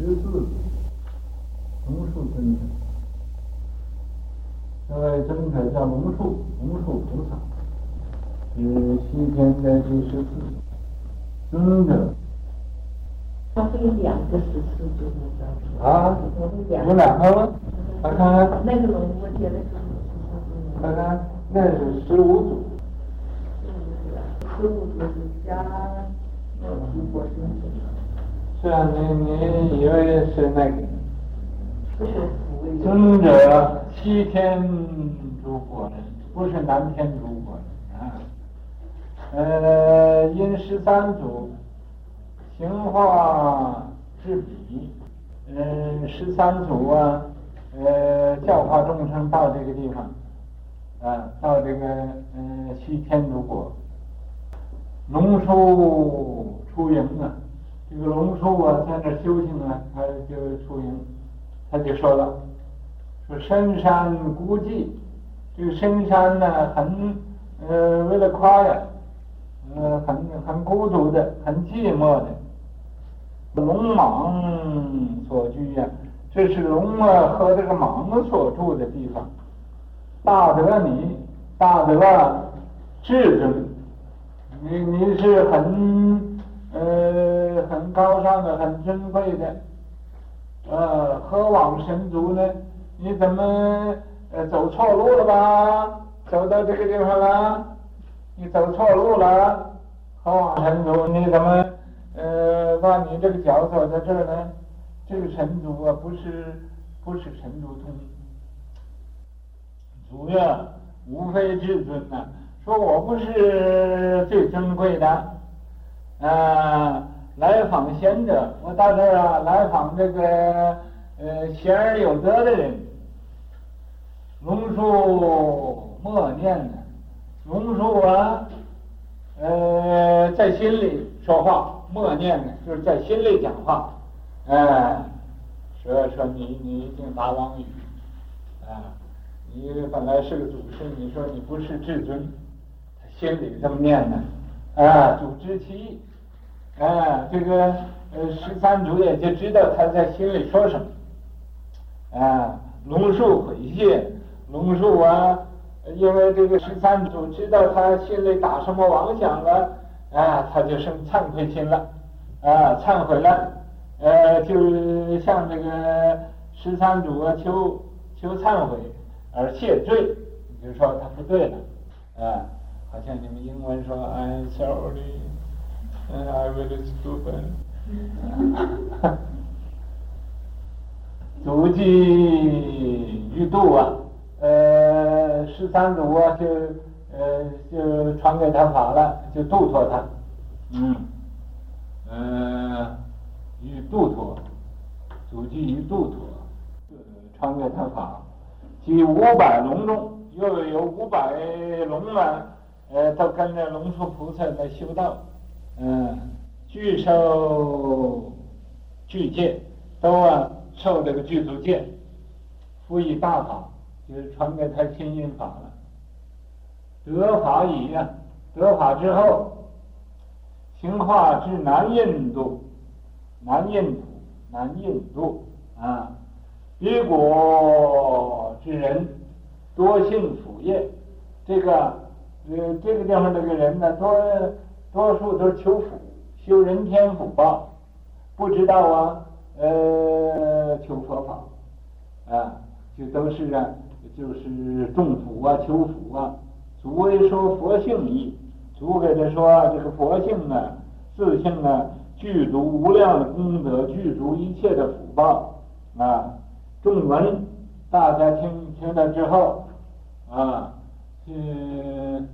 十四祖，龙树尊者。这位尊者叫龙树，龙树菩萨，是西天的第十四尊者。他是有两个十四尊啊，有两个吗？看看。那个龙，我觉得是十四。看看，那是十五祖。十五祖是加那护国神。是啊，你你以为是那个？尊者西天竺国人，不是南天竺国人啊。呃，因十三祖行化至彼，嗯，十三祖啊，呃，教化众生到这个地方，啊，到这个嗯、呃、西天竺国，龙树出迎啊。这个龙叔啊，在那修行啊，他就出营，他就说了，说深山孤寂，这个深山呢，很呃，为了夸呀，呃，很很孤独的，很寂寞的，龙蟒所居呀，这是龙啊和这个蟒所住的地方，大德你，大德至尊，你你是很。呃，很高尚的，很珍贵的，呃，何往神足呢？你怎么呃走错路了吧？走到这个地方了？你走错路了？何往神足？你怎么呃把你这个脚走在这儿呢？这个神足啊，不是不是神足通，主要无非至尊呐、啊。说我不是最珍贵的。啊，来访贤者，我到这儿啊，来访这个呃贤而有德的人。龙树默念呢，龙树啊，呃，在心里说话，默念呢，就是在心里讲话。哎、呃，说说你你一定打妄语，啊，你本来是个祖师，你说你不是至尊，他心里这么念呢，啊，祖之其意。啊，这个呃十三祖也就知道他在心里说什么。啊，龙树回去，龙树啊，因为这个十三祖知道他心里打什么妄想了，啊，他就生忏悔心了，啊，忏悔了，呃，就向这个十三祖啊求求忏悔而谢罪，你就说他不对了，啊，好像你们英文说 I'm sorry。嗯，I will stupid。祖饥欲度啊，呃，十三祖啊，就呃就传给他法了，就度脱他，嗯，呃，欲度脱，祖饥欲度脱，传给他法，即五百龙中，又有五百龙啊，呃，都跟着龙树菩萨在修道。嗯，具受具戒，都啊受这个具足戒，复以大法，就是传给他心印法了。得法已啊，得法之后，行化至南印度，南印度，南印度啊，彼国之人多信佛业，这个呃这个地方这个人呢多。多数都是求福，修人天福报，不知道啊，呃，求佛法，啊，就都是啊，就是种福啊，求福啊。祖为说佛性义，祖给他说这个佛性啊，自性啊，具足无量的功德，具足一切的福报啊。众闻，大家听听了之后，啊，嗯，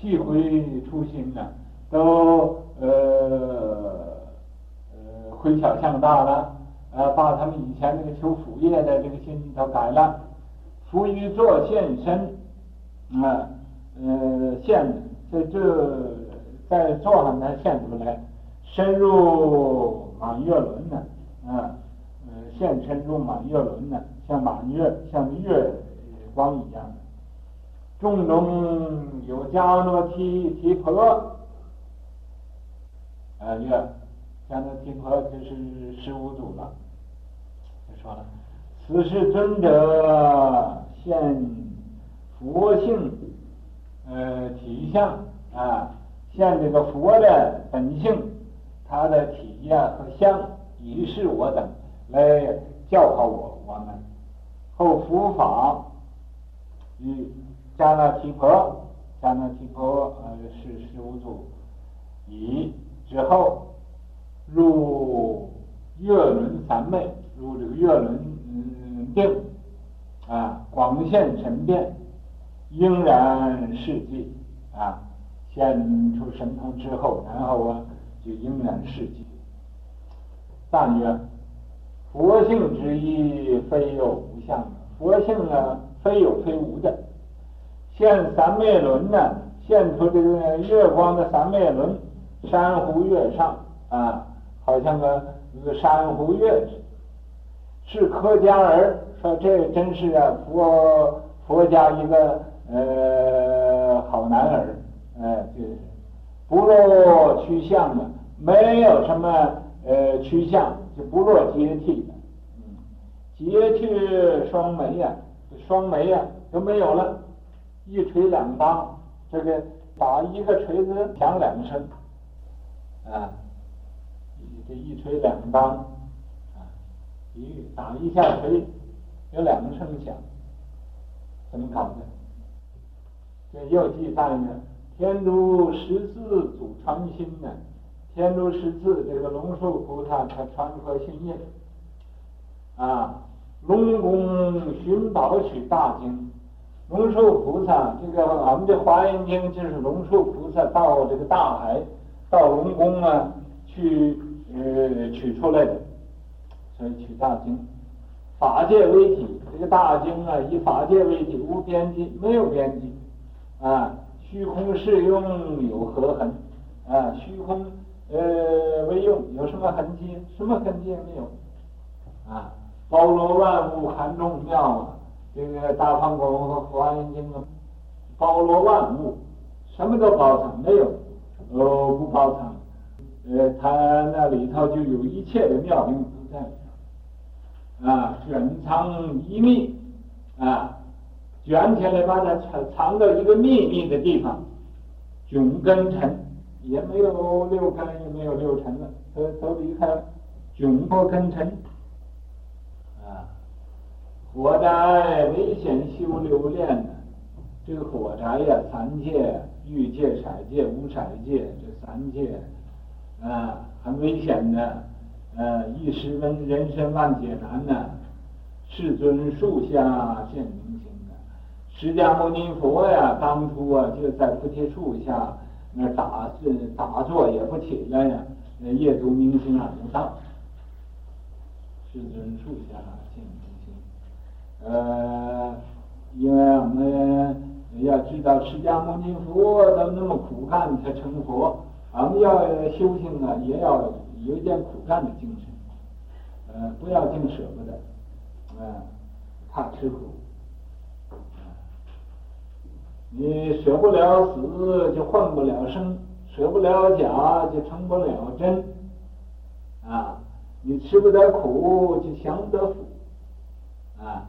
悉回初心呐。都呃呃回小向大了，呃把他们以前那个求福业的这个心都改了，福于作现身，啊呃现在这在座上才现出来，深入满月轮呢，啊呃现深入满月轮呢，像满月像月光一样的，众中有迦罗提提婆。啊，月，迦诺提婆就是十五祖了，就说了，此世尊者现佛性，呃，体相啊，现这个佛的本性，他的体呀和相，以是我等来教化我我们。后佛法与迦那提婆，迦那提婆呃是十五祖，以之后入月轮三昧，入这个月轮嗯定啊，广现神变，应然事迹啊，现出神通之后，然后啊就应然事迹。但曰。佛性之意非有无相，佛性呢非有非无的。现三昧轮呢，现出这个月光的三昧轮，珊瑚月上啊，好像个个珊瑚月，是客家儿说这真是啊佛佛家一个呃好男儿，哎，就是不落趋向的，没有什么呃趋向。就不落阶替，嗯，截去双眉呀，双眉呀都没有了，一锤两当，这个打一个锤子响两声，啊，这一锤两当，啊，一打一下锤有两个声响，怎么搞的？这又记载呢，天竺十字祖传心呢。天竺十字这个龙树菩萨他传佛心印啊，龙宫寻宝取大经，龙树菩萨这个俺们的华严经就是龙树菩萨到这个大海到龙宫啊去呃取出来的，所以取大经，法界为体，这个大经啊以法界为体，无边际，没有边际啊，虚空适用有何痕啊，虚空。呃，为用有什么痕迹？什么痕迹也没有，啊，包罗万物，含众妙啊！这个大放光和华严经啊，包罗万物，什么都包藏，没有，哦，不包藏。呃，它那里头就有一切的妙用都在里头，啊，卷藏一秘，啊，卷起来把它藏藏到一个秘密的地方，迥根尘。也没有六根，也没有六尘了，都都离开了，迥破根尘啊！火宅危险修留恋呢，这个火宅呀，三界、欲界、色界、无色界这三界啊，很危险的，呃，一时闻人身万劫难呢。世尊树下见明星的，释迦牟尼佛呀，当初啊就在菩提树下。那打是打坐也不起来呀，那夜读明星啊不到，世尊树下见明星。呃，因为我们要知道释迦牟尼佛都那么苦干才成佛，我们要修行啊，也要有一点苦干的精神，呃，不要净舍不得，呃，怕吃苦。你舍不了死，就换不了生；舍不了假，就成不了真。啊，你吃不得苦，就享不得福。啊。